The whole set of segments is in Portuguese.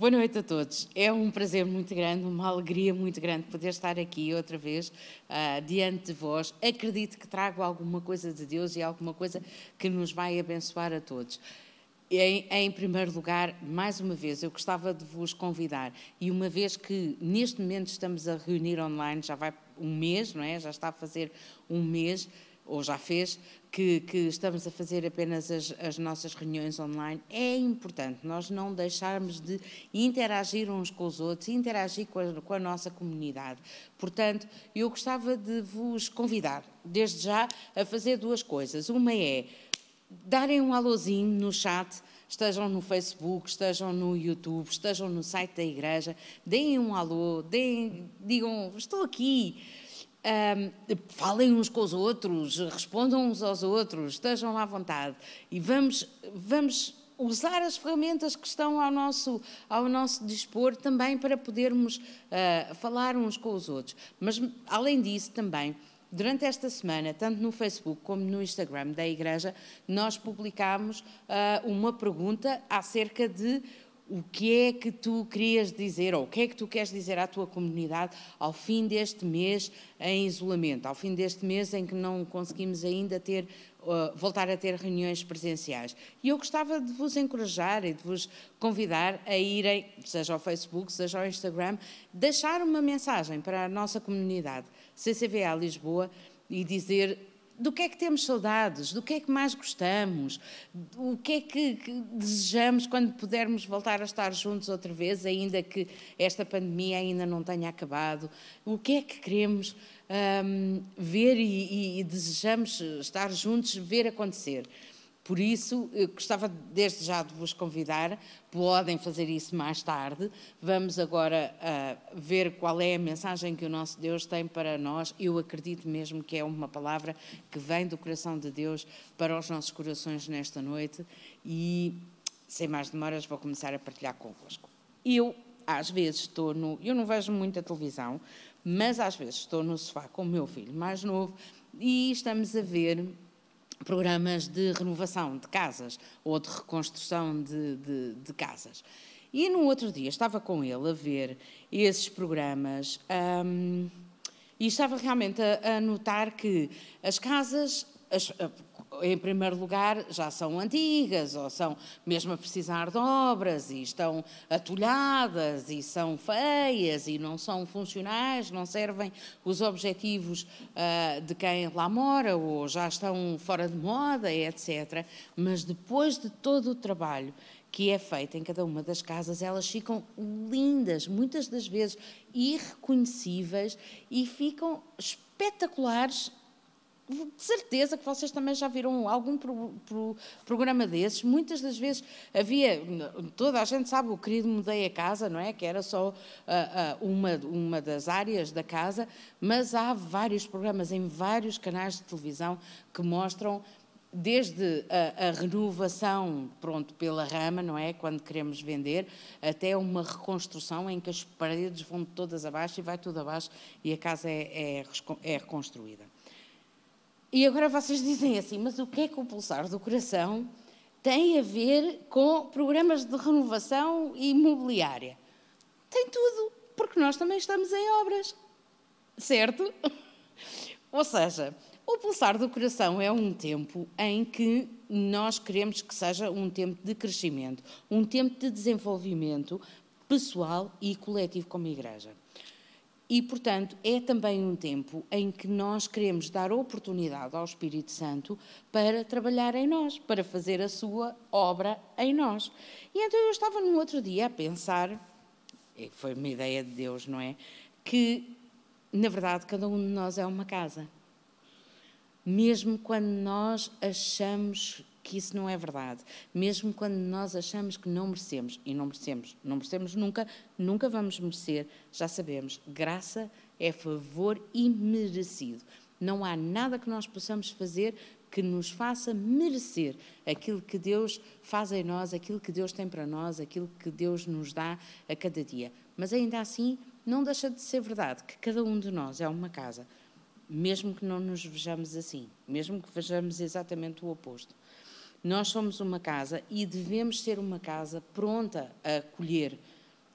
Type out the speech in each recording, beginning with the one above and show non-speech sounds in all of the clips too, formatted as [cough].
Boa noite a todos. É um prazer muito grande, uma alegria muito grande poder estar aqui outra vez uh, diante de vós. Acredito que trago alguma coisa de Deus e alguma coisa que nos vai abençoar a todos. Em, em, primeiro lugar, mais uma vez, eu gostava de vos convidar, e uma vez que neste momento estamos a reunir online, já vai um mês, não é? Já está a fazer um mês, ou já fez, que, que estamos a fazer apenas as, as, nossas reuniões online, é importante nós não deixarmos de interagir uns com os outros, interagir com a, com a nossa comunidade. Portanto, eu gostava de vos convidar, desde já, a fazer duas coisas. Uma é darem um alôzinho no chat, estejam no Facebook, estejam no YouTube, estejam no site da igreja, deem um alô, deem, digam, estou aqui. Um, falem uns com os outros, respondam uns aos outros, estejam à vontade e vamos, vamos usar as ferramentas que estão ao nosso, ao nosso dispor também para podermos uh, falar uns com os outros. Mas, além disso, também, durante esta semana, tanto no Facebook como no Instagram da Igreja, nós publicámos uh, uma pergunta acerca de o que é que tu querias dizer, ou o que é que tu queres dizer à tua comunidade ao fim deste mês em isolamento, ao fim deste mês em que não conseguimos ainda ter, uh, voltar a ter reuniões presenciais. E eu gostava de vos encorajar e de vos convidar a irem, seja ao Facebook, seja ao Instagram, deixar uma mensagem para a nossa comunidade, CCVA Lisboa, e dizer do que é que temos saudades, do que é que mais gostamos, o que é que, que, desejamos quando pudermos voltar a estar juntos outra vez, ainda que esta pandemia ainda não tenha acabado, o que é que queremos um, ver e, e, e desejamos estar juntos, ver acontecer. Por isso, gostava desde já de vos convidar, podem fazer isso mais tarde. Vamos agora uh, ver qual é a mensagem que o nosso Deus tem para nós. Eu acredito mesmo que é uma palavra que vem do coração de Deus para os nossos corações nesta noite e, sem mais demoras, vou começar a partilhar convosco. Eu, às vezes, estou no. Eu não vejo muita televisão, mas às vezes estou no sofá com o meu filho mais novo e estamos a ver programas de renovação de casas ou de reconstrução de, de, de casas. E no outro dia estava com ele a ver esses programas um, e estava realmente a, a notar que as casas, as, em primeiro lugar, já são antigas ou são mesmo a precisar de obras e estão atulhadas e são feias e não são funcionais, não servem os objetivos uh, de quem lá mora ou já estão fora de moda, etc. Mas depois de todo o trabalho que é feito em cada uma das casas, elas ficam lindas, muitas das vezes irreconhecíveis e ficam espetaculares de certeza que vocês também já viram algum pro, pro, programa desses. Muitas das vezes havia, toda a gente sabe, o querido Mudei a Casa, não é? Que era só uh, uh, uma, uma das áreas da casa, mas há vários programas em vários canais de televisão que mostram desde a, a, renovação, pronto, pela rama, não é? Quando queremos vender, até uma reconstrução em que as paredes vão todas abaixo e vai tudo abaixo e a casa é, é, é reconstruída. E agora vocês dizem assim, mas o que é que o pulsar do coração tem a ver com programas de renovação imobiliária? Tem tudo, porque nós também estamos em obras, certo? [laughs] Ou seja, o pulsar do coração é um tempo em que nós queremos que seja um tempo de crescimento, um tempo de desenvolvimento pessoal e coletivo como igreja. E, portanto, é também um tempo em que nós queremos dar oportunidade ao Espírito Santo para trabalhar em nós, para fazer a sua obra em nós. E então eu estava no outro dia a pensar, foi uma ideia de Deus, não é? Que, na verdade, cada um de nós é uma casa. Mesmo quando nós achamos que isso não é verdade. Mesmo quando nós achamos que não merecemos, e não merecemos, não merecemos nunca, nunca vamos merecer, já sabemos, graça é favor imerecido. Não há nada que nós possamos fazer que nos faça merecer aquilo que Deus faz em nós, aquilo que Deus tem para nós, aquilo que Deus nos dá a cada dia. Mas ainda assim, não deixa de ser verdade que cada um de nós é uma casa, mesmo que não nos vejamos assim, mesmo que vejamos exatamente o oposto. Nós somos uma casa e devemos ser uma casa pronta a acolher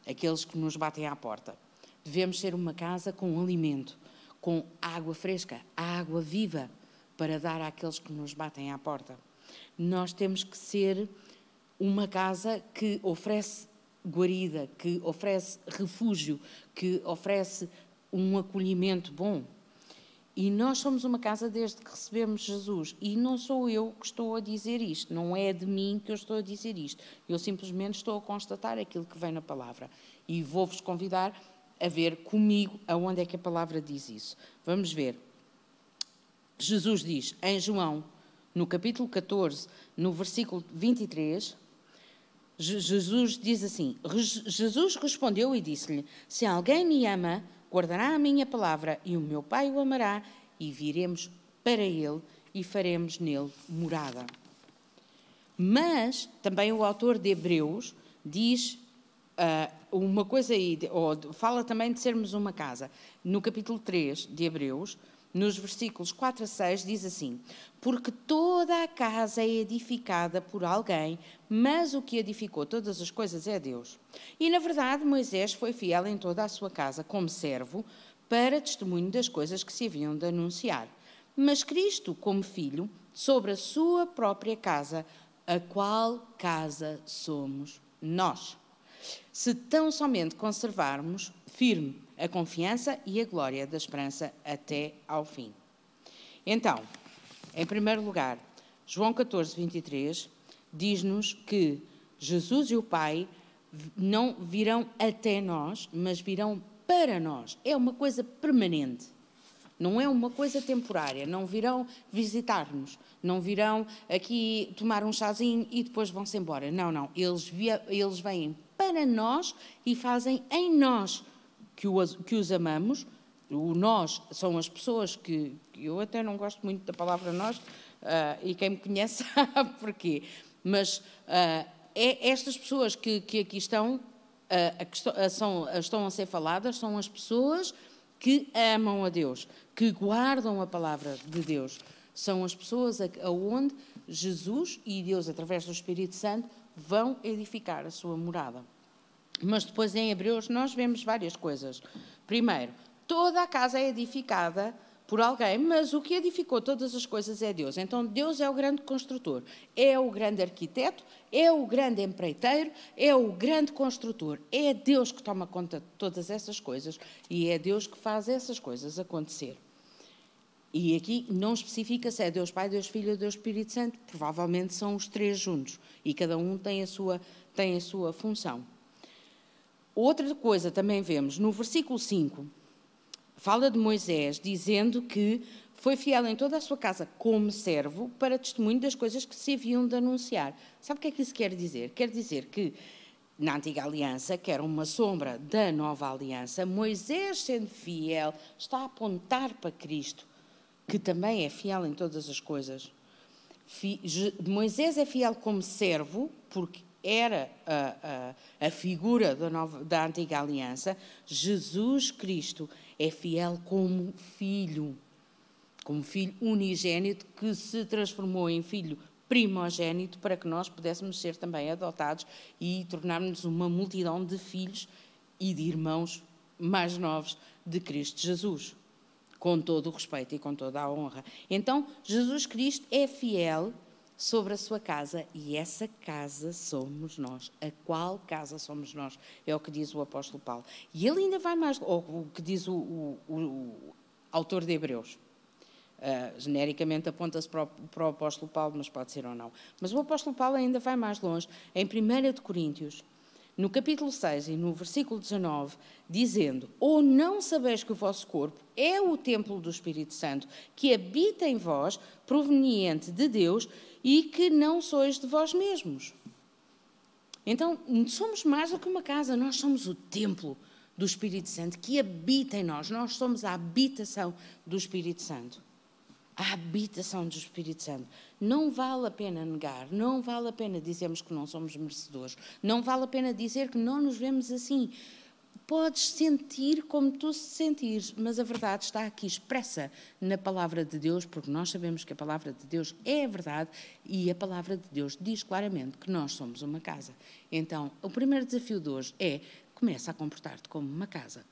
aqueles que nos batem à porta. Devemos ser uma casa com alimento, com água fresca, água viva, para dar àqueles que nos batem à porta. Nós temos que ser uma casa que oferece guarida, que oferece refúgio, que oferece um acolhimento bom. E nós somos uma casa desde que recebemos Jesus. E não sou eu que estou a dizer isto, não é de mim que eu estou a dizer isto. Eu simplesmente estou a constatar aquilo que vem na palavra. E vou-vos convidar a ver comigo aonde é que a palavra diz isso. Vamos ver. Jesus diz em João, no capítulo 14, no versículo 23, Jesus diz assim: Jesus respondeu e disse-lhe: Se alguém me ama, guardará a minha palavra e o meu Pai o amará, e viremos para ele e faremos nele morada. Mas também o autor de Hebreus diz uh, uma coisa aí, ou fala também de sermos uma casa. No capítulo 3 de Hebreus, nos versículos 4 a 6, diz assim: Porque toda a casa é edificada por alguém, mas o que edificou todas as coisas é Deus. E na verdade, Moisés foi fiel em toda a sua casa, como servo, para testemunho das coisas que se haviam de anunciar. Mas Cristo, como filho, sobre a sua própria casa, a qual casa somos nós. Se tão somente conservarmos firme a confiança e a glória da esperança até ao fim. Então, em primeiro lugar, João 14, 23 diz-nos que Jesus e o Pai não virão até nós, mas virão para nós. É uma coisa permanente. Não é uma coisa temporária. Não virão visitar-nos. Não virão aqui tomar um chazinho e depois vão-se embora. Não, não. Eles, via, eles vêm para nós e fazem em nós que os, que os amamos. O nós são as pessoas que, eu até não gosto muito da palavra nós, uh, e quem me conhece [laughs] sabe porquê. Mas uh, é estas pessoas que, que aqui estão, uh, são, estão a ser faladas, são as pessoas que amam a Deus, que guardam a palavra de Deus. São as pessoas aonde Jesus e Deus, através do Espírito Santo, vão edificar a sua morada. Mas depois em Hebreus nós vemos várias coisas. Primeiro, toda a casa é edificada por alguém, mas o que edificou todas as coisas é Deus. Então Deus é o grande construtor, é o grande arquiteto, é o grande empreiteiro, é o grande construtor. É Deus que toma conta de todas essas coisas e é Deus que faz essas coisas acontecer. E aqui não especifica se é Deus Pai, Deus Filho ou Deus Espírito Santo, provavelmente são os três juntos e cada um tem a sua, tem a sua função. Outra coisa também vemos no versículo 5, fala de Moisés dizendo que foi fiel em toda a sua casa como servo para testemunho das coisas que se haviam de anunciar. Sabe o que é que isso quer dizer? Quer dizer que na antiga aliança, que era uma sombra da nova aliança, Moisés, sendo fiel, está a apontar para Cristo, que também é fiel em todas as coisas. Moisés é fiel como servo, porque era a, a, a figura da, nova, da antiga aliança, Jesus Cristo é fiel como filho, como filho unigênito que se transformou em filho primogênito para que nós pudéssemos ser também adotados e tornarmos uma multidão de filhos e de irmãos mais novos de Cristo Jesus, com todo o respeito e com toda a honra. Então, Jesus Cristo é fiel sobre a sua casa, e essa casa somos nós. A qual casa somos nós? É o que diz o apóstolo Paulo. E ele ainda vai mais, ou o que diz o, o, o autor de Hebreus. Uh, genericamente aponta-se para, para, o apóstolo Paulo, mas pode ser ou não. Mas o apóstolo Paulo ainda vai mais longe. Em 1 de Coríntios, no capítulo 6 e no versículo 19, dizendo: Ou não sabeis que o vosso corpo é o templo do Espírito Santo, que habita em vós, proveniente de Deus, e que não sois de vós mesmos. Então, somos mais do que uma casa, nós somos o templo do Espírito Santo que habita em nós. Nós somos a habitação do Espírito Santo. A habitação do Espírito Santo. Não vale a pena negar, não vale a pena dizermos que não somos merecedores, não vale a pena dizer que não nos vemos assim podes sentir como tu se sentires, mas a verdade está aqui expressa na palavra de Deus, porque nós sabemos que a palavra de Deus é a verdade e a palavra de Deus diz claramente que nós somos uma casa. Então, o primeiro desafio de hoje é começa a comportar-te como uma casa.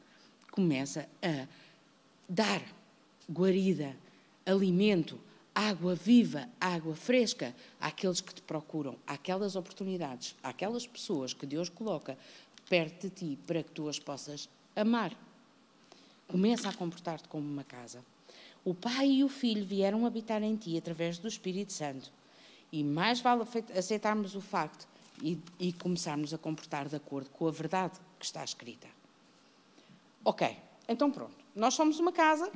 Começa a dar guarida, alimento, água viva, água fresca àqueles que te procuram, àquelas oportunidades, àquelas pessoas que Deus coloca perto de ti para que tu as possas amar. Começa a comportar-te como uma casa. O Pai e o Filho vieram habitar em ti através do Espírito Santo. E mais vale aceitarmos o facto e, e começarmos a comportar de acordo com a verdade que está escrita. Ok, então pronto. Nós somos uma casa,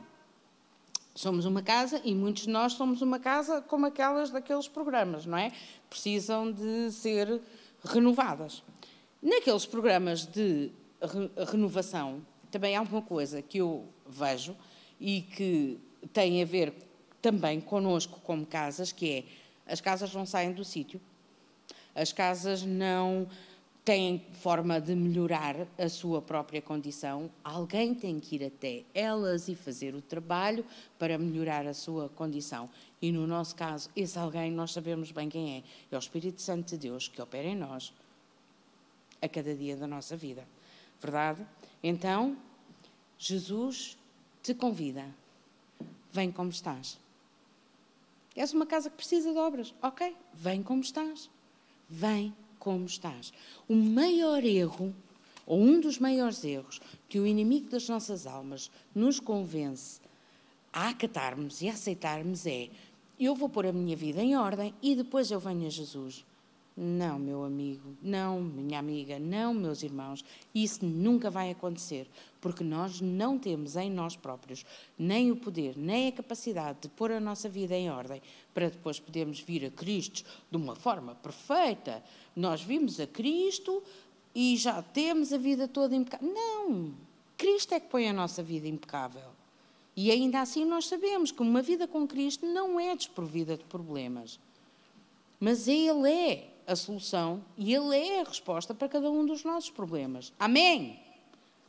somos uma casa e muitos de nós somos uma casa como aquelas daqueles programas, não é? Precisam de ser renovadas. Naqueles programas de renovação, também há uma coisa que eu vejo e que tem a ver também connosco como casas, que é as casas não saem do sítio, as casas não têm forma de melhorar a sua própria condição, alguém tem que ir até elas e fazer o trabalho para melhorar a sua condição. E no nosso caso, esse alguém nós sabemos bem quem é. É o Espírito Santo de Deus que opera em nós a cada dia da nossa vida. Verdade? Então, Jesus te convida. Vem como estás. És uma casa que precisa de obras. Ok, vem como estás. Vem como estás. O maior erro, ou um dos maiores erros, que o inimigo das nossas almas nos convence a acatarmos e a aceitarmos é: eu vou pôr a minha vida em ordem e depois eu venho a Jesus. Não, meu amigo, não, minha amiga, não, meus irmãos, isso nunca vai acontecer, porque nós não temos em nós próprios nem o poder, nem a capacidade de pôr a nossa vida em ordem para depois podermos vir a Cristo de uma forma perfeita. Nós vimos a Cristo e já temos a vida toda impecável. Não! Cristo é que põe a nossa vida impecável. E ainda assim nós sabemos que uma vida com Cristo não é desprovida de problemas. Mas Ele é a solução e Ele é a resposta para cada um dos nossos problemas. Amém?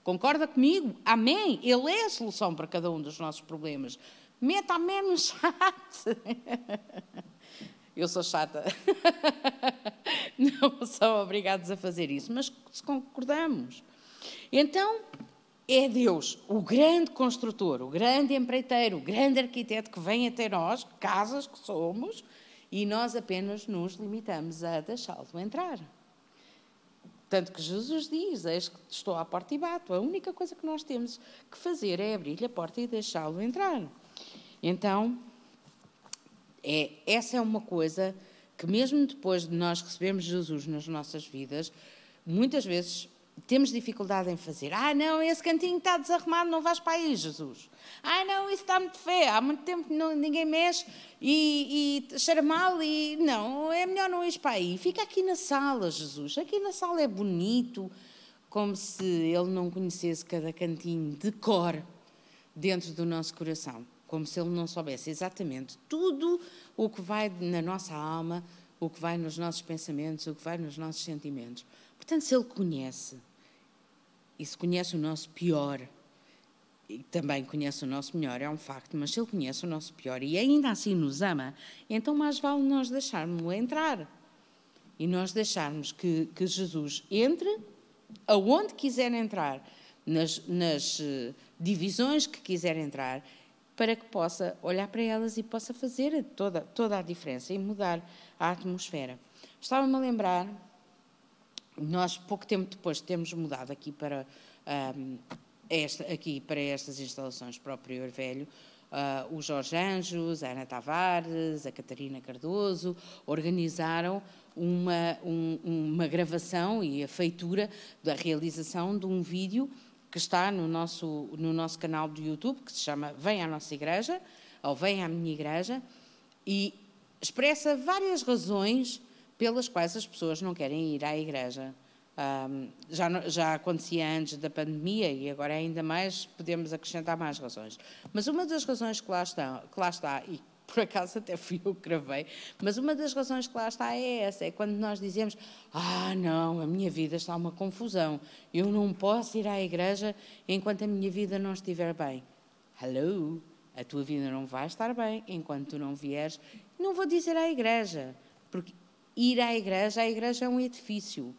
Concorda comigo? Amém? Ele é a solução para cada um dos nossos problemas. Meta amém no chat. Eu sou chata. Não são obrigados a fazer isso, mas se concordamos. Então, é Deus, o grande construtor, o grande empreiteiro, o grande arquiteto que vem até nós, casas que somos, e nós apenas nos limitamos a deixá-lo entrar. Tanto que Jesus diz: Eis que estou à porta e bato. A única coisa que nós temos que fazer é abrir-lhe a porta e deixá-lo entrar. Então, é, essa é uma coisa que, mesmo depois de nós recebermos Jesus nas nossas vidas, muitas vezes temos dificuldade em fazer. Ah, não, esse cantinho está desarrumado, não vais para aí, Jesus. Ah, não, isso está muito feio, há muito tempo que ninguém mexe e, e cheira mal e não, é melhor não ir para aí. Fica aqui na sala, Jesus. Aqui na sala é bonito, como se ele não conhecesse cada cantinho de cor dentro do nosso coração, como se ele não soubesse exatamente tudo o que vai na nossa alma, o que vai nos nossos pensamentos, o que vai nos nossos sentimentos. Portanto, se ele conhece, e se conhece o nosso pior, e também conhece o nosso melhor, é um facto, mas se ele conhece o nosso pior e ainda assim nos ama, então mais vale nós deixarmos-lo entrar. E nós deixarmos que, que Jesus entre aonde quiser entrar, nas, nas uh, divisões que quiser entrar, para que possa olhar para elas e possa fazer toda, toda a diferença e mudar a atmosfera. Estava-me a lembrar nós, pouco tempo depois, temos mudado aqui para, um, esta, aqui para estas instalações para o Prior Velho. Uh, o Jorge Anjos, a Ana Tavares, a Catarina Cardoso organizaram uma, um, uma gravação e a feitura da realização de um vídeo que está no nosso, no nosso canal do YouTube, que se chama Vem à Nossa Igreja, ou Vem à Minha Igreja, e expressa várias razões pelas quais as pessoas não querem ir à igreja. Um, já, já acontecia antes da pandemia e agora ainda mais podemos acrescentar mais razões. Mas uma das razões que lá está, que lá está e por acaso até fui eu que gravei, mas uma das razões que lá está é essa, é quando nós dizemos, ah não, a minha vida está uma confusão, eu não posso ir à igreja enquanto a minha vida não estiver bem. Hello, a tua vida não vai estar bem enquanto tu não vieres. Não vou dizer à igreja, porque ir à igreja, a igreja é um edifício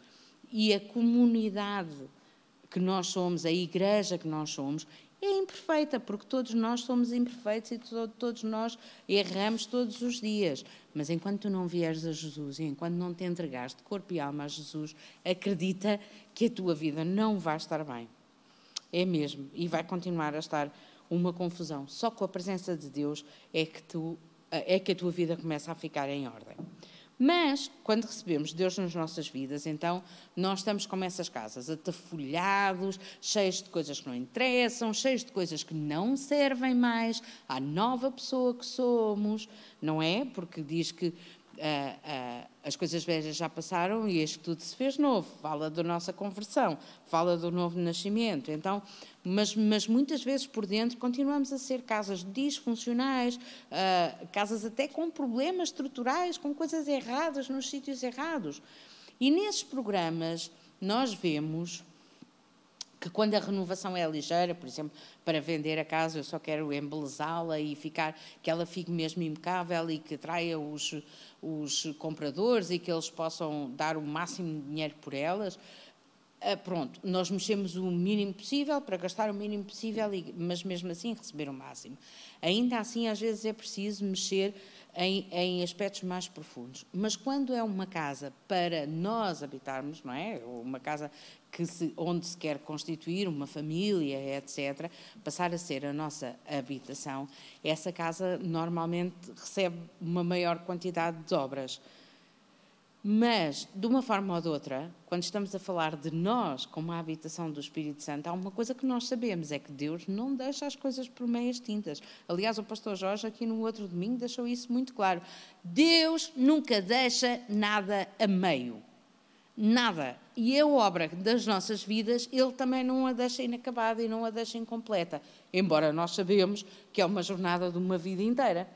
e a comunidade que nós somos, a igreja que nós somos, é imperfeita, porque todos nós somos imperfeitos e todos nós erramos todos os dias. Mas enquanto tu não vieres a Jesus e enquanto não te entregares de corpo e alma a Jesus, acredita que a tua vida não vai estar bem. É mesmo. E vai continuar a estar uma confusão. Só com a presença de Deus é que, tu, é que a tua vida começa a ficar em ordem. Mas, quando recebemos Deus nas nossas vidas, então nós estamos como essas casas, atafolhados, cheios de coisas que não interessam, cheios de coisas que não servem mais à nova pessoa que somos, não é? Porque diz que Uh, uh, as coisas velhas já passaram e este tudo se fez novo. Fala da nossa conversão, fala do novo nascimento. Então, mas, mas muitas vezes por dentro continuamos a ser casas disfuncionais, uh, casas até com problemas estruturais, com coisas erradas nos sítios errados. E nesses programas nós vemos que quando a renovação é ligeira, por exemplo, para vender a casa eu só quero embelezá-la e ficar que ela fique mesmo impecável e que atraia os, os compradores e que eles possam dar o máximo de dinheiro por elas. Ah, pronto, nós mexemos o mínimo possível para gastar o mínimo possível, mas mesmo assim receber o máximo. Ainda assim, às vezes é preciso mexer em, em, aspectos mais profundos. Mas quando é uma casa para nós habitarmos, não é? Uma casa que se, onde se quer constituir uma família, etc., passar a ser a nossa habitação, essa casa normalmente recebe uma maior quantidade de obras. Mas, de uma forma ou de outra, quando estamos a falar de nós como a habitação do Espírito Santo, há uma coisa que nós sabemos: é que Deus não deixa as coisas por meias tintas. Aliás, o pastor Jorge, aqui no outro domingo, deixou isso muito claro. Deus nunca deixa nada a meio. Nada. E a obra das nossas vidas, Ele também não a deixa inacabada e não a deixa incompleta. Embora nós sabemos que é uma jornada de uma vida inteira.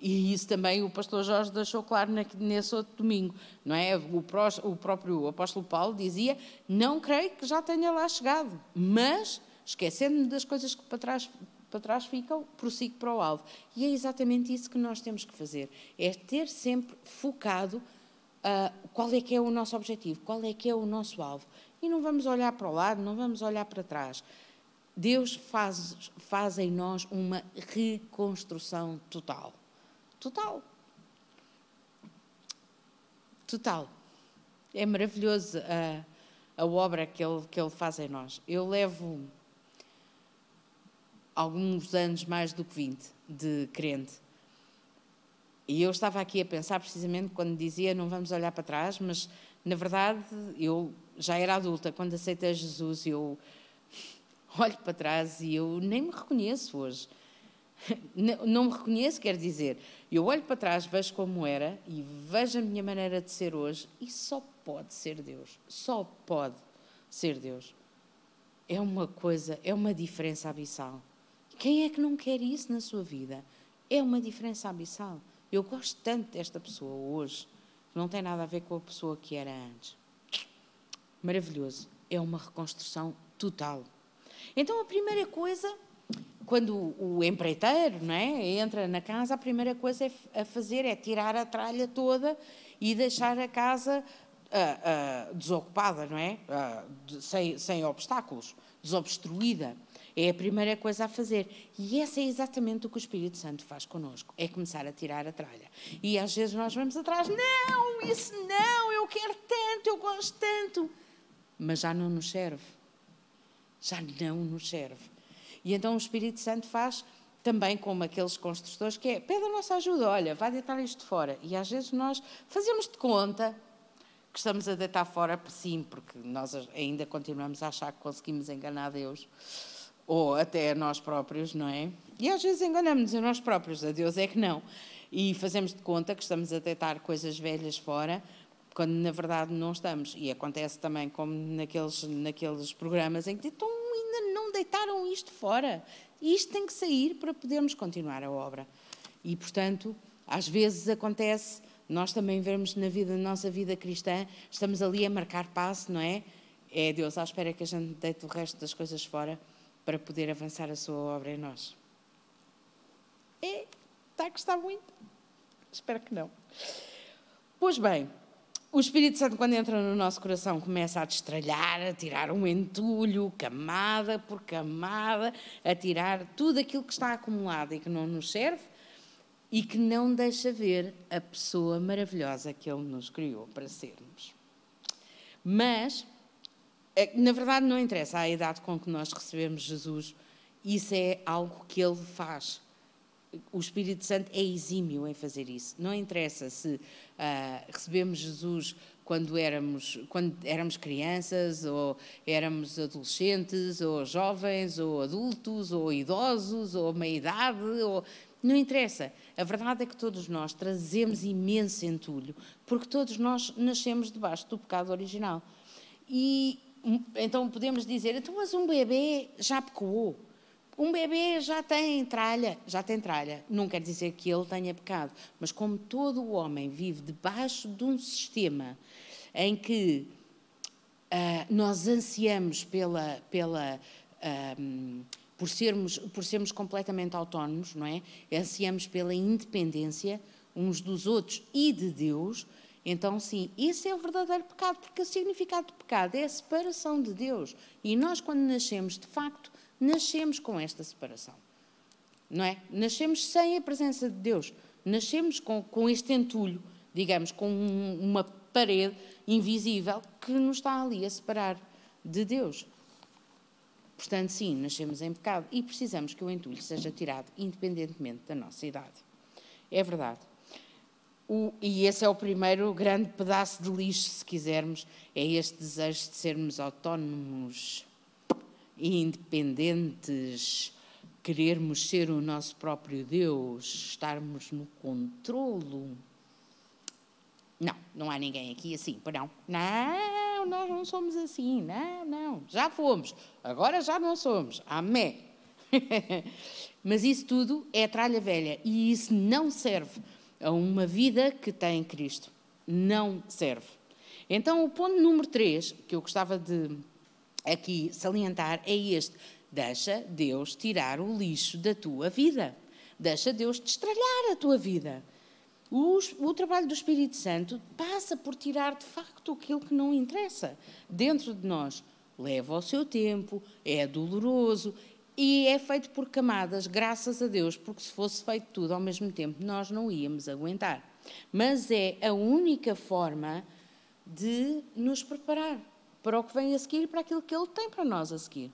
E isso também o pastor Jorge deixou claro nesse outro domingo, não é? O, pró o próprio apóstolo Paulo dizia: Não creio que já tenha lá chegado, mas esquecendo-me das coisas que para trás, para trás ficam, prossigo para o alvo. E é exatamente isso que nós temos que fazer: é ter sempre focado uh, qual é que é o nosso objetivo, qual é que é o nosso alvo. E não vamos olhar para o lado, não vamos olhar para trás. Deus faz, faz em nós uma reconstrução total. Total. Total. É maravilhoso a, a obra que ele, que ele faz em nós. Eu levo alguns anos, mais do que 20, de crente. E eu estava aqui a pensar precisamente quando dizia não vamos olhar para trás, mas na verdade eu já era adulta quando aceitei Jesus. Eu [laughs] olho para trás e eu nem me reconheço hoje. [laughs] Não me reconheço, quer dizer, eu olho para trás, vejo como era e vejo a minha maneira de ser hoje e só pode ser Deus. Só pode ser Deus. É uma coisa, é uma diferença abissal. Quem é que não quer isso na sua vida? É uma diferença abissal. Eu gosto tanto desta pessoa hoje, que não tem nada a ver com a pessoa que era antes. Maravilhoso. É uma reconstrução total. Então, a primeira coisa quando o empreiteiro não é, entra na casa, a primeira coisa é a fazer é tirar a tralha toda e deixar a casa uh, uh, desocupada, não é? Uh, sem, sem obstáculos, desobstruída. É a primeira coisa a fazer. E essa é exatamente o que o Espírito Santo faz connosco: é começar a tirar a tralha. E às vezes nós vamos atrás, não, isso não, eu quero tanto, eu gosto tanto. Mas já não nos serve. Já não nos serve. E então o Espírito Santo faz também como aqueles construtores que é, pede a nossa ajuda, olha, vai deitar isto fora. E às vezes nós fazemos de conta que estamos a deitar fora, sim, porque nós ainda continuamos a achar que conseguimos enganar Deus, ou até a nós próprios, não é? E às vezes enganamos a nós próprios, a Deus é que não. E fazemos de conta que estamos a deitar coisas velhas fora, quando na verdade não estamos. E acontece também como naqueles, naqueles programas em que estão ainda não deitaram isto fora. Isto tem que sair para podermos continuar a obra. E, portanto, às vezes acontece, nós também vemos na vida, na nossa vida cristã, estamos ali a marcar passo, não é? É Deus à espera que a gente deite o resto das coisas fora para poder avançar a sua obra em nós. É, está a gostar muito? Espero que não. Pois bem, o Espírito Santo, quando entra no nosso coração, começa a destralhar, a tirar um entulho, camada por camada, a tirar tudo aquilo que está acumulado e que não nos serve e que não deixa ver a pessoa maravilhosa que Ele nos criou para sermos. Mas, eh, na verdade, não interessa a idade com que nós recebemos Jesus, isso é algo que Ele faz o Espírito Santo é exímio em fazer isso. Não interessa se uh, recebemos Jesus quando éramos, quando éramos crianças, ou éramos adolescentes, ou jovens, ou adultos, ou idosos, ou meia-idade, ou... não interessa. A verdade é que todos nós trazemos imenso entulho, porque todos nós nascemos debaixo do pecado original. E então podemos dizer, então, mas um bebê já pecou. Um bebê já tem tralha, já tem tralha. Não quer dizer que ele tenha pecado, mas como todo o homem vive debaixo de um sistema em que uh, nós ansiamos pela, pela por sermos por sermos completamente autónomos, não é? Ansiamos pela independência uns dos outros e de Deus. Então, sim, esse é o verdadeiro pecado, porque o significado do pecado é a separação de Deus. E nós, quando nascemos, de facto, nascemos com esta separação. Não é? Nascemos sem a presença de Deus. Nascemos com, com este entulho, digamos, com um, uma parede invisível que nos está ali a separar de Deus. Portanto, sim, nascemos em pecado e precisamos que o entulho seja tirado independentemente da nossa idade. É verdade. O, e esse é o primeiro grande pedaço de lixo, se quisermos, é este desejo de sermos autónomos, independentes, querermos ser o nosso próprio Deus, estarmos no controlo. Não, não há ninguém aqui assim, não. Não, nós não somos assim, não, não. Já fomos, agora já não somos. Amém. [laughs] Mas isso tudo é tralha velha e isso não serve a uma vida que tem Cristo. Não serve. Então, o ponto número 3 que eu gostava de aqui salientar é este: deixa Deus tirar o lixo da tua vida, deixa Deus destralhar a tua vida. O, o, trabalho do Espírito Santo passa por tirar de facto aquilo que não interessa dentro de nós. Leva o seu tempo, é doloroso e é feito por camadas, graças a Deus, porque se fosse feito tudo ao mesmo tempo, nós não íamos aguentar. Mas é a única forma de nos preparar para o que vem a seguir e para aquilo que ele tem para nós a seguir.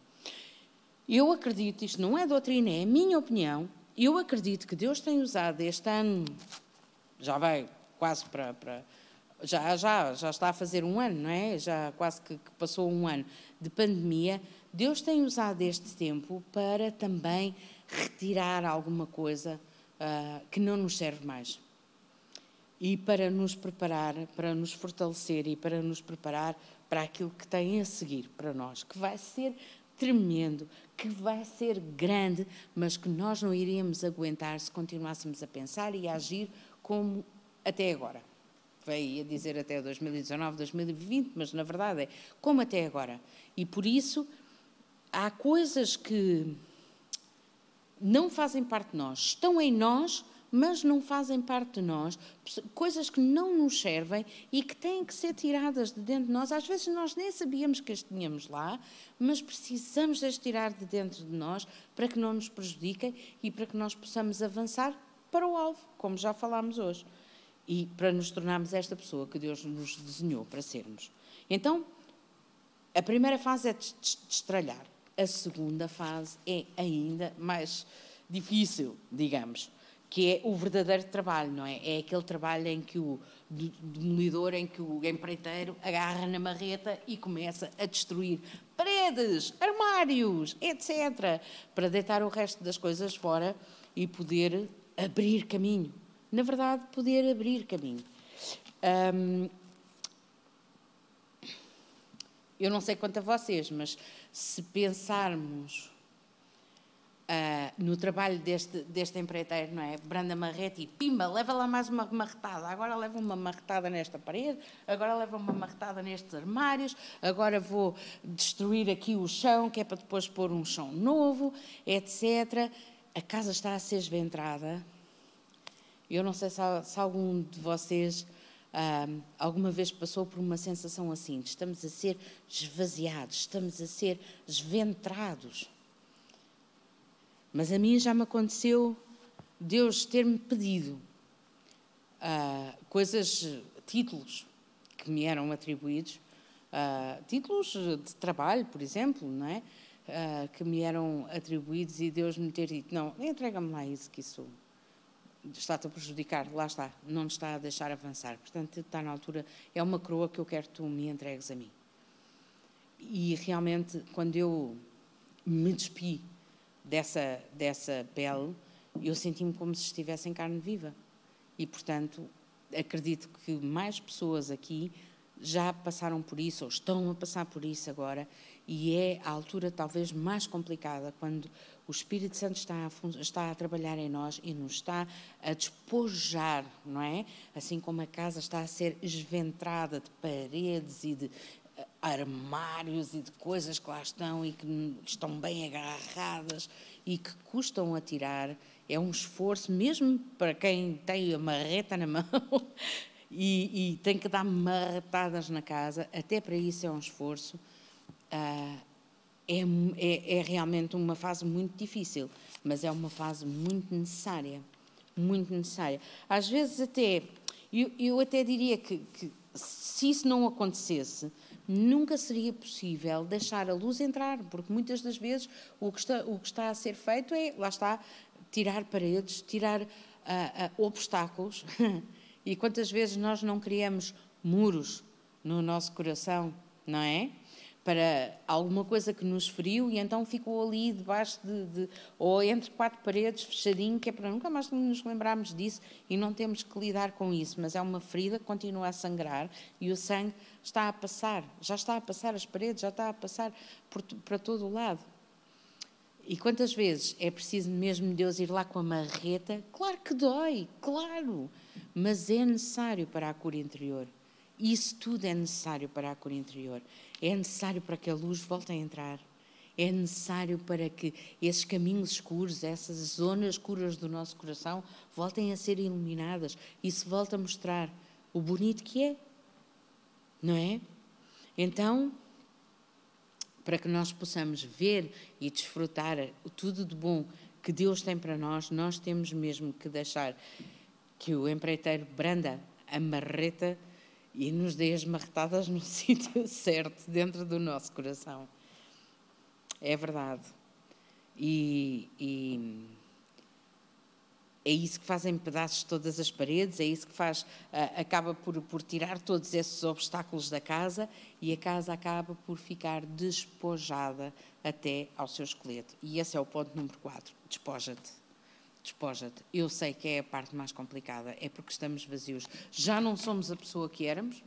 Eu acredito, isto não é doutrina, é a minha opinião, eu acredito que Deus tem usado este ano, já vai quase para, para já, já, já está a fazer um ano, não é? Já quase que, que passou um ano de pandemia. Deus tem usado este tempo para também retirar alguma coisa uh, que não nos serve mais. E para nos preparar, para nos fortalecer e para nos preparar para aquilo que tem a seguir para nós, que vai ser tremendo, que vai ser grande, mas que nós não iríamos aguentar se continuássemos a pensar e a agir como até agora. Veio a dizer até 2019, 2020, mas na verdade é como até agora. E por isso há coisas que não fazem parte de nós, estão em nós, mas não fazem parte de nós, coisas que não nos servem e que têm que ser tiradas de dentro de nós. Às vezes nós nem sabíamos que as tínhamos lá, mas precisamos as tirar de dentro de nós para que não nos prejudiquem e para que nós possamos avançar para o alvo, como já falámos hoje, e para nos tornarmos esta pessoa que Deus nos desenhou para sermos. Então, a primeira fase é destralhar. A segunda fase é ainda mais difícil, digamos que é o verdadeiro trabalho, não é? É aquele trabalho em que o demolidor, em que o empreiteiro agarra na marreta e começa a destruir paredes, armários, etc., para deitar o resto das coisas fora e poder abrir caminho. Na verdade, poder abrir caminho. Eu não sei quanto a vocês, mas se pensarmos no trabalho deste, deste empreiteiro, não é? Branda marreta e pimba, leva lá mais uma marretada, agora leva uma marretada nesta parede, agora leva uma marretada nestes armários, agora vou destruir aqui o chão, que é para depois pôr um chão novo, etc. A casa está a ser esventrada. Eu não sei se, se algum de vocês uh, alguma vez passou por uma sensação assim: estamos a ser esvaziados, estamos a ser esventrados. Mas a mim já me aconteceu Deus ter-me pedido uh, coisas, títulos que me eram atribuídos, uh, títulos de trabalho, por exemplo, não é? Uh, que me eram atribuídos e Deus me ter dito: não, entrega-me lá isso, que isso está-te a prejudicar, lá está, não está a deixar avançar. Portanto, está na altura, é uma coroa que eu quero que tu me entregues a mim. E realmente, quando eu me despi dessa, dessa pele, eu senti-me como se estivesse em carne viva. E, portanto, acredito que mais pessoas aqui já passaram por isso ou estão a passar por isso agora e é a altura talvez mais complicada quando o Espírito Santo está a, está a trabalhar em nós e nos está a despojar, não é? Assim como a casa está a ser esventrada de paredes e de armários e de coisas que lá estão e que estão bem agarradas e que custam a tirar. É um esforço, mesmo para quem tem a marreta na [laughs] mão e, e tem que dar marretadas na casa, até para isso é um esforço. Uh, é, é, é, realmente uma fase muito difícil, mas é uma fase muito necessária, muito necessária. Às vezes até, eu, eu até diria que, que, se isso não acontecesse, nunca seria possível deixar a luz entrar, porque muitas das vezes o que está, o que está a ser feito é, lá está, tirar paredes, tirar uh, uh, obstáculos. [laughs] e quantas vezes nós não criamos muros no nosso coração, não é? para alguma coisa que nos feriu e então ficou ali debaixo de, de, ou entre quatro paredes, fechadinho, que é para nunca mais nos lembrarmos disso e não temos que lidar com isso, mas é uma ferida que continua a sangrar e o sangue está a passar, já está a passar as paredes, já está a passar por, para todo o lado. E quantas vezes é preciso mesmo Deus ir lá com a marreta? Claro que dói, claro, mas é necessário para a cura interior. Isso tudo é necessário para a cura interior. É necessário para que a luz volte a entrar. É necessário para que esses caminhos escuros, essas zonas escuras do nosso coração, voltem a ser iluminadas se volte a mostrar o bonito que é. Não é? Então, para que nós possamos ver e desfrutar tudo de bom que Deus tem para nós, nós temos mesmo que deixar que o empreiteiro branda a marreta e nos dê as marretadas [laughs] no sítio certo, dentro do nosso coração. É verdade. E, e, é isso que faz em pedaços todas as paredes, é isso que faz, uh, acaba por, por tirar todos esses obstáculos da casa e a casa acaba por ficar despojada até ao seu esqueleto. E esse é o ponto número 4. Despoja-te despoja-te. Eu sei que é a parte mais complicada, é porque estamos vazios. Já não somos a pessoa que éramos,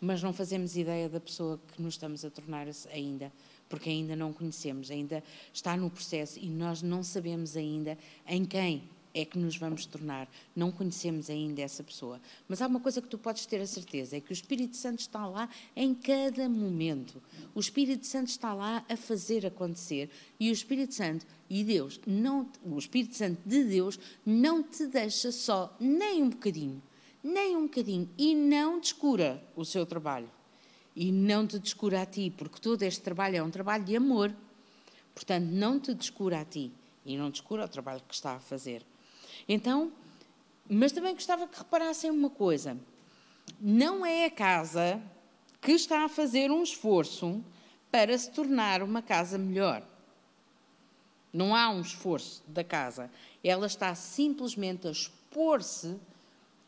mas não fazemos ideia da pessoa que nos estamos a tornar ainda, porque ainda não conhecemos, ainda está no processo e nós não sabemos ainda em quem é que nos vamos tornar. Não conhecemos ainda essa pessoa. Mas há uma coisa que tu podes ter a certeza: é que o Espírito Santo está lá em cada momento. O Espírito Santo está lá a fazer acontecer. E o Espírito Santo e Deus, não, o Espírito Santo de Deus, não te deixa só nem um bocadinho. Nem um bocadinho. E não descura o seu trabalho. E não te descura a ti, porque todo este trabalho é um trabalho de amor. Portanto, não te descura a ti e não descura o trabalho que está a fazer. Então, mas também gostava que reparassem uma coisa: não é a casa que está a fazer um esforço para se tornar uma casa melhor. Não há um esforço da casa. Ela está simplesmente a expor-se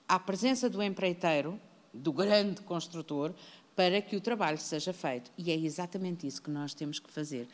à presença do empreiteiro, do grande construtor, para que o trabalho seja feito. E é exatamente isso que nós temos que fazer,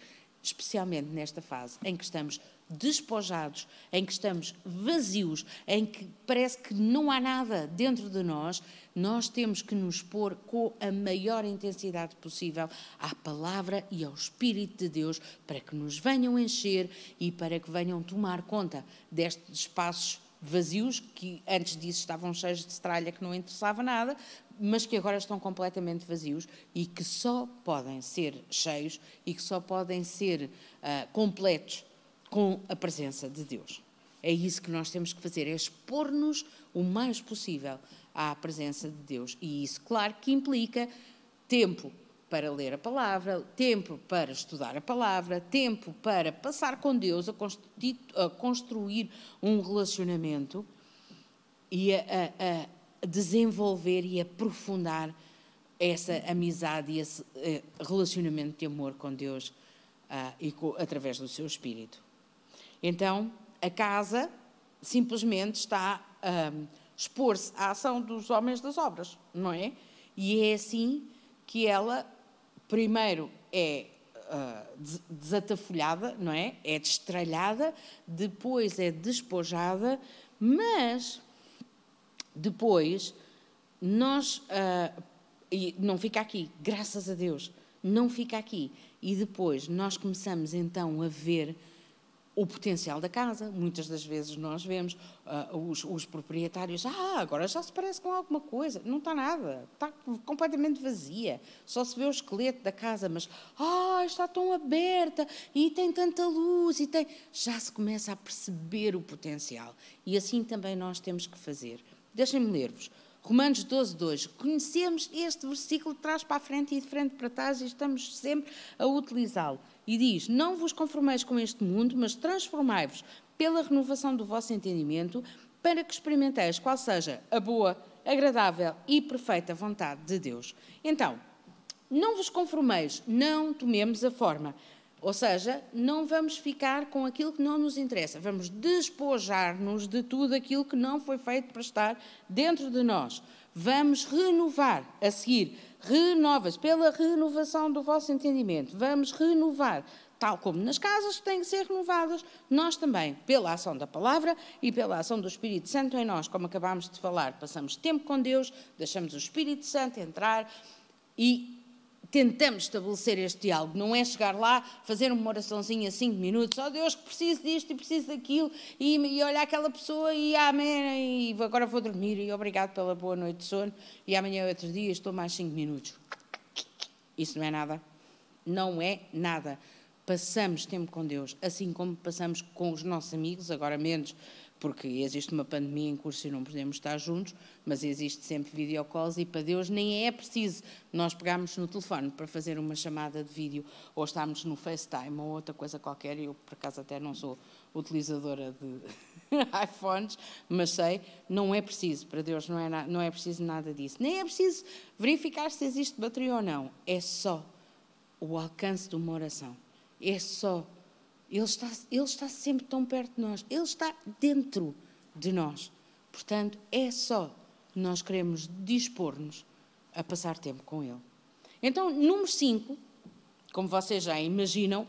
especialmente nesta fase em que estamos despojados, em que estamos vazios, em que parece que não há nada dentro de nós, nós temos que nos pôr com a maior intensidade possível à palavra e ao Espírito de Deus para que nos venham encher e para que venham tomar conta destes espaços vazios que antes disso estavam cheios de estralha que não interessava nada, mas que agora estão completamente vazios e que só podem ser cheios e que só podem ser uh, completos com a presença de Deus. é isso que nós temos que fazer, é expor-nos o mais possível à presença de Deus. E isso, claro, que implica tempo para ler a palavra, tempo para estudar a palavra, tempo para passar com Deus, a, a construir um relacionamento e a, a, a, desenvolver e aprofundar essa amizade e esse eh, relacionamento de amor com Deus uh, e com, através do seu espírito. Então, a casa simplesmente está a um, expor-se à ação dos homens das obras, não é? E é assim que ela, primeiro, é uh, desatafolhada, não é? É destralhada, depois é despojada, mas depois nós. Uh, e não fica aqui, graças a Deus, não fica aqui. E depois nós começamos então a ver o potencial da casa. Muitas das vezes nós vemos uh, os, os, proprietários, ah, agora já se parece com alguma coisa. Não está nada, está completamente vazia. Só se vê o esqueleto da casa, mas, ah, está tão aberta e tem tanta luz e tem. Já se começa a perceber o potencial. E assim também nós temos que fazer. Deixem-me ler-vos. Romanos 12, 2. Conhecemos este versículo de trás para a frente e de frente para trás e estamos sempre a utilizá-lo. E diz: Não vos conformeis com este mundo, mas transformai-vos pela renovação do vosso entendimento, para que experimenteis qual seja a boa, agradável e perfeita vontade de Deus. Então, não vos conformeis, não tomemos a forma. Ou seja, não vamos ficar com aquilo que não nos interessa, vamos despojar-nos de tudo aquilo que não foi feito para estar dentro de nós. Vamos renovar, a seguir, renova-se pela renovação do vosso entendimento. Vamos renovar, tal como nas casas que têm que ser renovadas, nós também, pela ação da palavra e pela ação do Espírito Santo em nós, como acabámos de falar, passamos tempo com Deus, deixamos o Espírito Santo entrar e tentamos estabelecer este diálogo. Não é chegar lá, fazer uma oraçãozinha cinco minutos, ó oh, Deus, que preciso disto e preciso daquilo, e, e olhar aquela pessoa e amém, e agora vou dormir, e obrigado pela boa noite de sono, e amanhã é outro dia estou mais cinco minutos. Isso não é nada. Não é nada. Passamos tempo com Deus, assim como passamos com os nossos amigos, agora menos porque existe uma pandemia em curso e não podemos estar juntos, mas existe sempre videocalls e para Deus nem é preciso nós pegarmos no telefone para fazer uma chamada de vídeo ou estarmos no FaceTime ou outra coisa qualquer. Eu, por acaso, até não sou utilizadora de [laughs] iPhones, mas sei, não é preciso, para Deus não é, não é preciso nada disso. Nem é preciso verificar se existe bateria ou não. É só o alcance de uma oração. É só ele está, ele está sempre tão perto de nós. Ele está dentro de nós. Portanto, é só nós queremos dispor-nos a passar tempo com Ele. Então, número 5, como vocês já imaginam,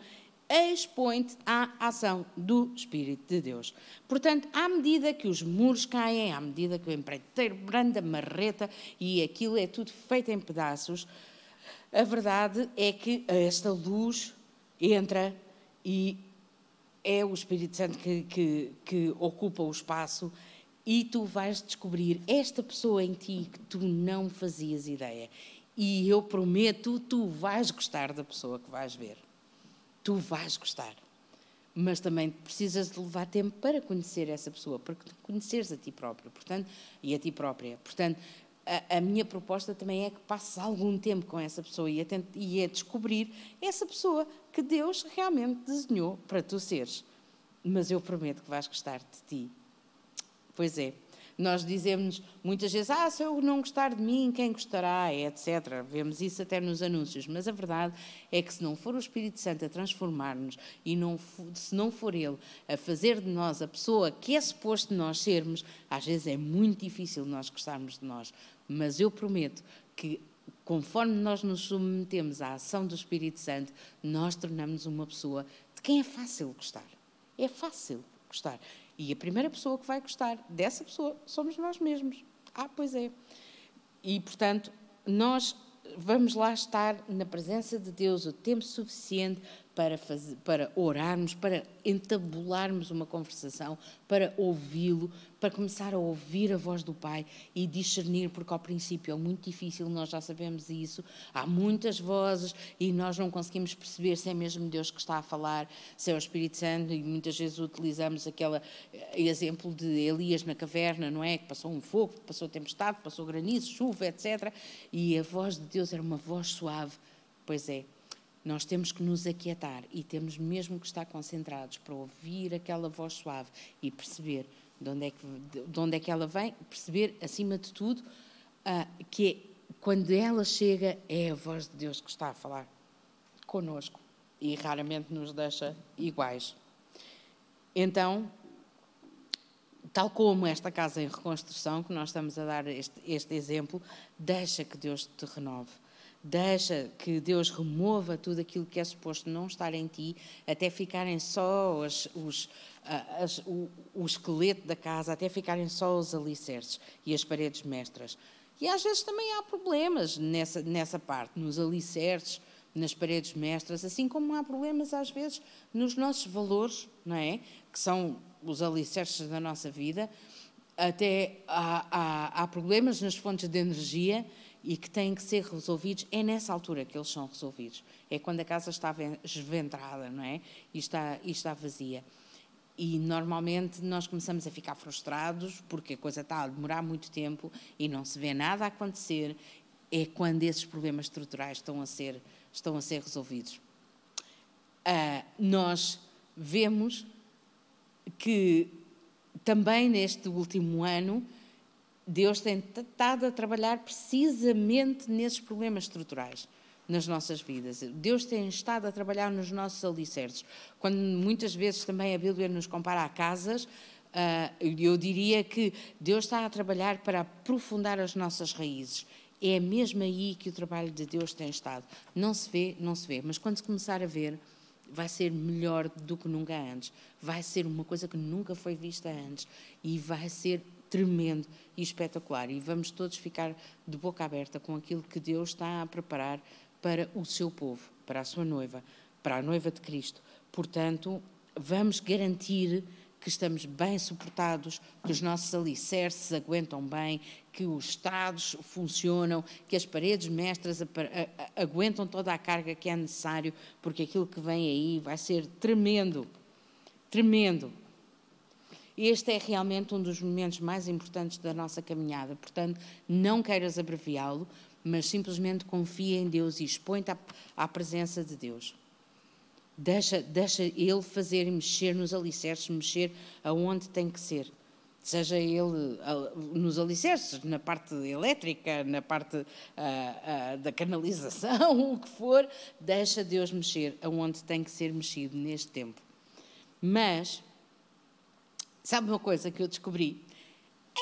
expõe-te à ação do Espírito de Deus. Portanto, à medida que os muros caem, à medida que o empreiteiro branda marreta e aquilo é tudo feito em pedaços, a verdade é que esta luz entra e é o Espírito Santo que, que, que ocupa o espaço e tu vais descobrir esta pessoa em ti que tu não fazias ideia. E eu prometo, tu vais gostar da pessoa que vais ver. Tu vais gostar. Mas também precisas de levar tempo para conhecer essa pessoa, para conheceres a ti próprio, portanto, e a ti própria. Portanto, a, a, minha proposta também é que passes algum tempo com essa pessoa e a, e a descobrir essa pessoa que Deus realmente desenhou para tu seres. Mas eu prometo que vais gostar de ti. Pois é. Nós dizemos muitas vezes, ah, se eu não gostar de mim, quem gostará, etc. Vemos isso até nos anúncios, mas a verdade é que se não for o Espírito Santo a transformar-nos e não, se não for Ele a fazer de nós a pessoa que é suposto nós sermos, às vezes é muito difícil nós gostarmos de nós. Mas eu prometo que conforme nós nos submetemos à ação do Espírito Santo, nós tornamos uma pessoa de quem é fácil gostar. É fácil gostar. E a primeira pessoa que vai gostar dessa pessoa somos nós mesmos. Ah, pois é. E, portanto, nós vamos lá estar na presença de Deus o tempo suficiente para, fazer, para orarmos, para entabularmos uma conversação, para ouvi-lo, para começar a ouvir a voz do Pai e discernir, porque ao princípio é muito difícil, nós já sabemos isso, há muitas vozes e nós não conseguimos perceber se é mesmo Deus que está a falar, se é o Espírito Santo, e muitas vezes utilizamos aquele eh, exemplo de Elias na caverna, não é? Que passou um fogo, passou tempestade, passou granizo, chuva, etc. E a voz de Deus era uma voz suave. Pois é, nós temos que nos aquietar e temos mesmo que estar concentrados para ouvir aquela voz suave e perceber de onde é que, de onde é que ela vem, perceber, acima de tudo, uh, que é, quando ela chega é a voz de Deus que está a falar conosco e raramente nos deixa iguais. Então, tal como esta casa em reconstrução, que nós estamos a dar este, este exemplo, deixa que Deus te renove Deixa que Deus remova tudo aquilo que é suposto não estar em ti, até ficarem só os, as, o, o esqueleto da casa, até ficarem só os alicerces e as paredes mestras. E às vezes também há problemas nessa, nessa parte, nos alicerces, nas paredes mestras, assim como há problemas às vezes nos nossos valores, não é? Que são os alicerces da nossa vida. Até há, há, há problemas nas fontes de energia e que têm que ser resolvidos, é nessa altura que eles são resolvidos. É quando a casa está esventrada, não é? E está, e está vazia. E normalmente nós começamos a ficar frustrados porque a coisa está a demorar muito tempo e não se vê nada a acontecer. É quando esses problemas estruturais estão a ser, estão a ser resolvidos. Uh, nós vemos que também neste último ano Deus tem estado a trabalhar precisamente nesses problemas estruturais nas nossas vidas. Deus tem estado a trabalhar nos nossos alicerces. Quando muitas vezes também a Bíblia nos compara a casas, ah, eu diria que Deus está a trabalhar para aprofundar as nossas raízes. É mesmo aí que o trabalho de Deus tem estado. Não se vê, não se vê, mas quando se começar a ver, vai ser melhor do que nunca antes. Vai ser uma coisa que nunca foi vista antes e vai ser tremendo e espetacular. E vamos todos ficar de boca aberta com aquilo que Deus está a preparar para o seu povo, para a sua noiva, para a noiva de Cristo. Portanto, vamos garantir que estamos bem suportados, que os nossos alicerces aguentam bem, que os estados funcionam, que as paredes mestras aguentam toda a carga que é necessário, porque aquilo que vem aí vai ser tremendo, tremendo. Este é realmente um dos momentos mais importantes da nossa caminhada. Portanto, não queiras abreviá-lo, mas simplesmente confia em Deus e expõe-te à, à, presença de Deus. Deixa, deixa Ele fazer mexer nos alicerces, mexer aonde tem que ser. Seja ele nos alicerces, na parte elétrica, na parte uh, uh, da canalização, [laughs] o que for, deixa Deus mexer aonde tem que ser mexido neste tempo. Mas Sabe uma coisa que eu descobri?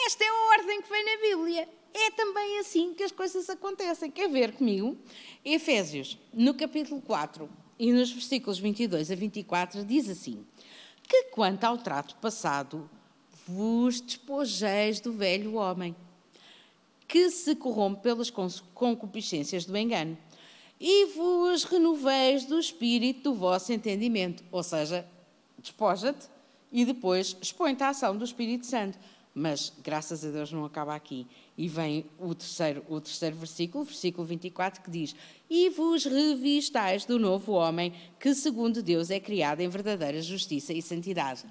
Esta é a ordem que vem na Bíblia. É também assim que as coisas acontecem. Quer ver comigo? Efésios, no capítulo 4 e nos versículos 22 a 24, diz assim: Que quanto ao trato passado, vos despojeis do velho homem, que se corrompe pelas concupiscências do engano, e vos renoveis do espírito do vosso entendimento. Ou seja, despoja-te e depois expõe-te à ação do Espírito Santo. Mas, graças a Deus, não acaba aqui. E vem o terceiro, o terceiro versículo, versículo 24, que diz: E vos revistais do novo homem, que segundo Deus é criado em verdadeira justiça e santidade.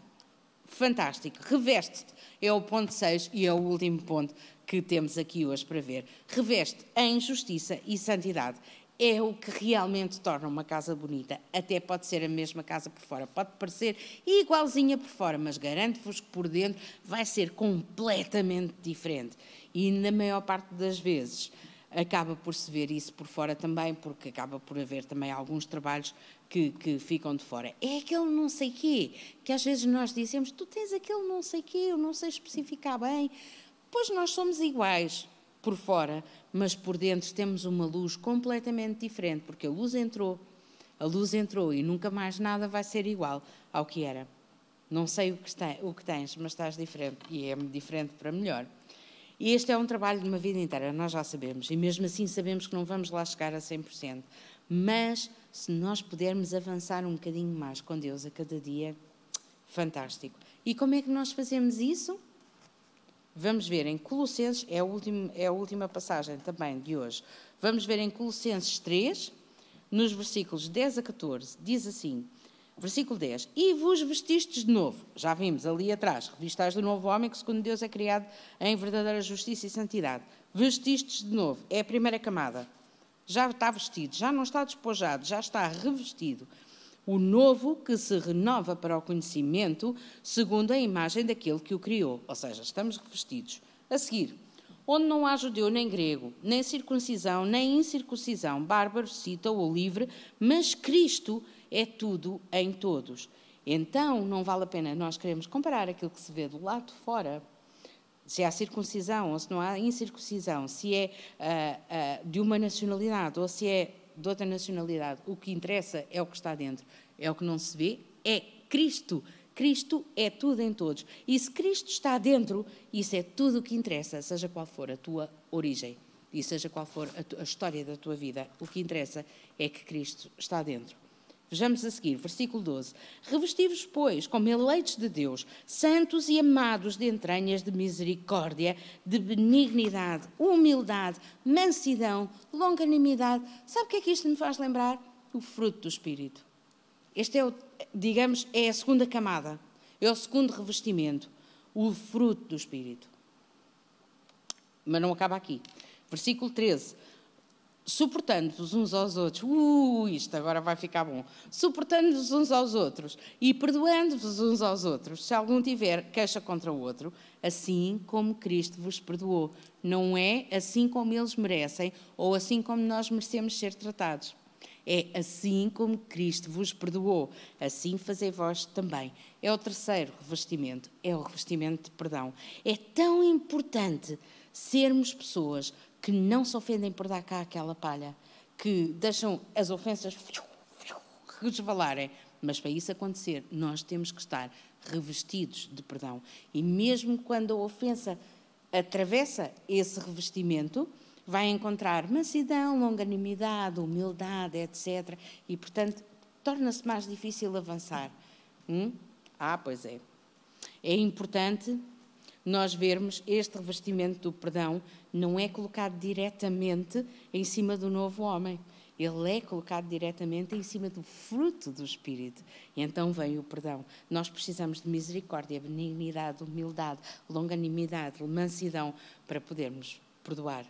Fantástico. Reveste-te. É o ponto 6 e é o último ponto que temos aqui hoje para ver. Reveste em justiça e santidade é o que realmente torna uma casa bonita. Até pode ser a mesma casa por fora, pode parecer igualzinha por fora, mas garanto-vos que por dentro vai ser completamente diferente. E na maior parte das vezes acaba por se ver isso por fora também, porque acaba por haver também alguns trabalhos que, que ficam de fora. É aquele não sei quê, que às vezes nós dizemos, tu tens aquele não sei quê, eu não sei especificar bem. Pois nós somos iguais por fora, mas por dentro temos uma luz completamente diferente, porque a luz entrou, a luz entrou e nunca mais nada vai ser igual ao que era. Não sei o que, tem, o que tens, mas estás diferente e é diferente para melhor. E este é um trabalho de uma vida inteira, nós já sabemos, e mesmo assim sabemos que não vamos lá chegar a 100%. Mas se nós pudermos avançar um bocadinho mais com Deus a cada dia, fantástico. E como é que nós fazemos isso? Vamos ver em Colossenses, é a, última, é a última passagem também de hoje. Vamos ver em Colossenses 3, nos versículos 10 a 14, diz assim: Versículo 10: E vos vestistes de novo. Já vimos ali atrás, revistais do novo homem que, segundo Deus, é criado em verdadeira justiça e santidade. Vestistes de novo. É a primeira camada. Já está vestido, já não está despojado, já está revestido. O novo que se renova para o conhecimento, segundo a imagem daquele que o criou. Ou seja, estamos revestidos. A seguir, onde não há judeu nem grego, nem circuncisão, nem incircuncisão, bárbaro, cita ou livre, mas Cristo é tudo em todos. Então, não vale a pena nós queremos comparar aquilo que se vê do lado de fora, se há circuncisão ou se não há incircuncisão, se é uh, uh, de uma nacionalidade ou se é de outra nacionalidade. O que interessa é o que está dentro. É o que não se vê, é Cristo. Cristo é tudo em todos. E se Cristo está dentro, isso é tudo o que interessa, seja qual for a tua origem e seja qual for a, a história da tua vida. O que interessa é que Cristo está dentro. Vejamos a seguir, versículo 12. Revesti-vos, pois, como eleitos de Deus, santos e amados de entranhas de misericórdia, de benignidade, humildade, mansidão, longanimidade. Sabe o que é que isto me faz lembrar? O fruto do Espírito. Este é, o, digamos, é a segunda camada, é o segundo revestimento, o fruto do Espírito. Mas não acaba aqui. Versículo 13 suportando-vos uns aos outros, uh, isto agora vai ficar bom, suportando-vos uns aos outros e perdoando-vos uns aos outros, se algum tiver queixa contra o outro, assim como Cristo vos perdoou. Não é assim como eles merecem ou assim como nós merecemos ser tratados. É assim como Cristo vos perdoou, assim fazei vós também. É o terceiro revestimento, é o revestimento de perdão. É tão importante sermos pessoas que não se ofendem por dar cá aquela palha, que deixam as ofensas resvalarem. Mas para isso acontecer, nós temos que estar revestidos de perdão. E mesmo quando a ofensa atravessa esse revestimento, vai encontrar mansidão, longanimidade, humildade, etc. E, portanto, torna-se mais difícil avançar. Hum? Ah, pois é. É importante nós vermos este revestimento do perdão não é colocado diretamente em cima do novo homem. Ele é colocado diretamente em cima do fruto do Espírito. E então vem o perdão. Nós precisamos de misericórdia, benignidade, humildade, longanimidade, mansidão para podermos perdoar.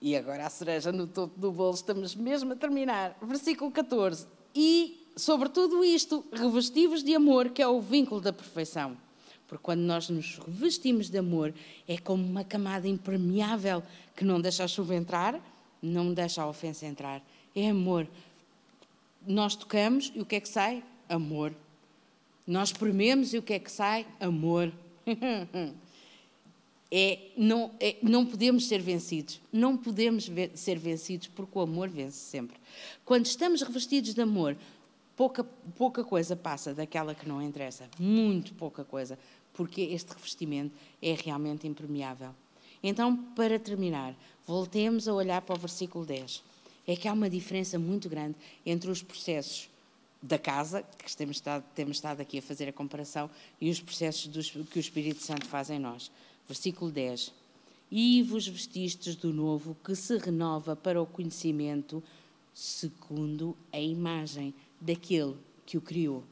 E agora a cereja no topo do bolo, estamos mesmo a terminar. Versículo 14. E sobre tudo isto, revestivos de amor, que é o vínculo da perfeição. Porque quando nós nos revestimos de amor, é como uma camada impermeável que não deixa a chuva entrar, não deixa a ofensa entrar. É amor. Nós tocamos e o que é que sai? Amor. Nós prememos e o que é que sai? Amor. [laughs] É, não, é, não podemos ser vencidos. Não podemos ser vencidos porque o amor vence sempre. Quando estamos revestidos de amor, pouca, pouca coisa passa daquela que não interessa. Muito pouca coisa porque este revestimento é realmente impermeável. Então, para terminar, voltemos a olhar para o versículo 10. É que há uma diferença muito grande entre os processos da casa, que temos estado, temos estado aqui a fazer a comparação, e os processos que o Espírito Santo faz em nós. Versículo 10. E vos vestistes do novo, que se renova para o conhecimento, segundo a imagem daquele que o criou.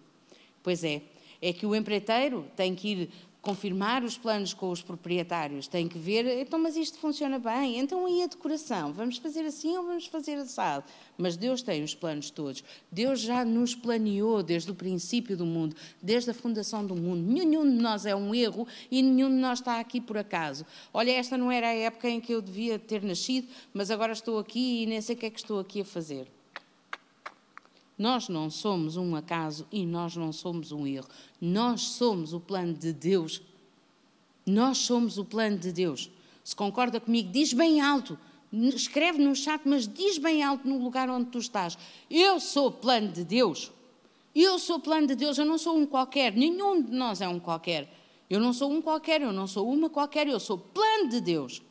Pois é, é que o empreiteiro tem que ir confirmar os planos com os proprietários, tem que ver, então, mas isto funciona bem, então e a decoração? Vamos fazer assim ou vamos fazer assado? Mas Deus tem os planos todos. Deus já nos planeou desde o princípio do mundo, desde a fundação do mundo. Nenhum de nós é um erro e nenhum de nós está aqui por acaso. Olha, esta não era a época em que eu devia ter nascido, mas agora estou aqui e nem sei o que é que estou aqui a fazer. Nós não somos um acaso e nós não somos um erro. Nós somos o plano de Deus. Nós somos o plano de Deus. Se concorda comigo, diz bem alto. Escreve no chat, mas diz bem alto no lugar onde tu estás. Eu sou plano de Deus. Eu sou plano de Deus. Eu não sou um qualquer. Nenhum de nós é um qualquer. Eu não sou um qualquer. Eu não sou uma qualquer. Eu sou plano de Deus.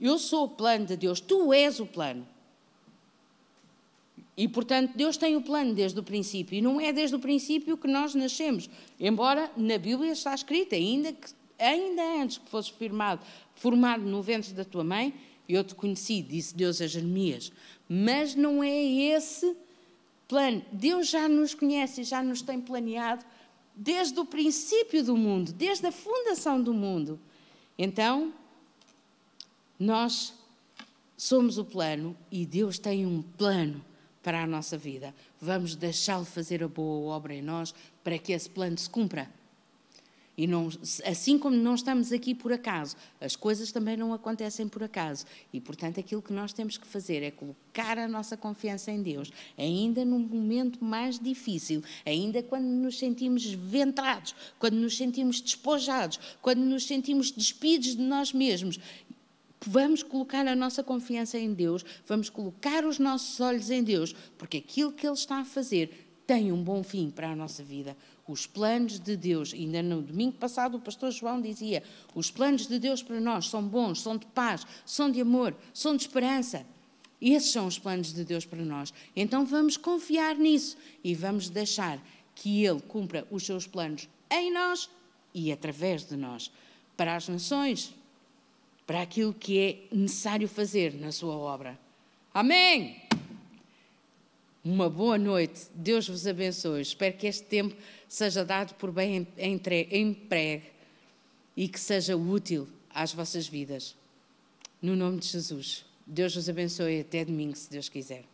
Eu sou o plano de Deus. Tu és o plano. E, portanto, Deus tem o plano desde o princípio. E não é desde o princípio que nós nascemos. Embora na Bíblia está escrito, ainda, que, ainda antes que fosses firmado, formado no ventre da tua mãe, eu te conheci, disse Deus a Jeremias. Mas não é esse plano. Deus já nos conhece e já nos tem planeado desde o princípio do mundo, desde a fundação do mundo. Então, nós somos o plano e Deus tem um plano para a nossa vida. Vamos deixá-lo fazer a boa obra em nós para que esse plano se cumpra. E não, assim como não estamos aqui por acaso, as coisas também não acontecem por acaso. E, portanto, aquilo que nós temos que fazer é colocar a nossa confiança em Deus, ainda num momento mais difícil, ainda quando nos sentimos ventrados, quando nos sentimos despojados, quando nos sentimos despidos de nós mesmos. Vamos colocar a nossa confiança em Deus, vamos colocar os nossos olhos em Deus, porque aquilo que Ele está a fazer tem um bom fim para a nossa vida. Os planos de Deus, ainda no domingo passado o pastor João dizia: os planos de Deus para nós são bons, são de paz, são de amor, são de esperança. Esses são os planos de Deus para nós. Então vamos confiar nisso e vamos deixar que Ele cumpra os seus planos em nós e através de nós, para as nações, para aquilo que é necessário fazer na Sua obra. Amém! Uma boa noite, Deus vos abençoe. Espero que este tempo seja dado por bem emprego e que seja útil às vossas vidas. No nome de Jesus. Deus vos abençoe até domingo, se Deus quiser.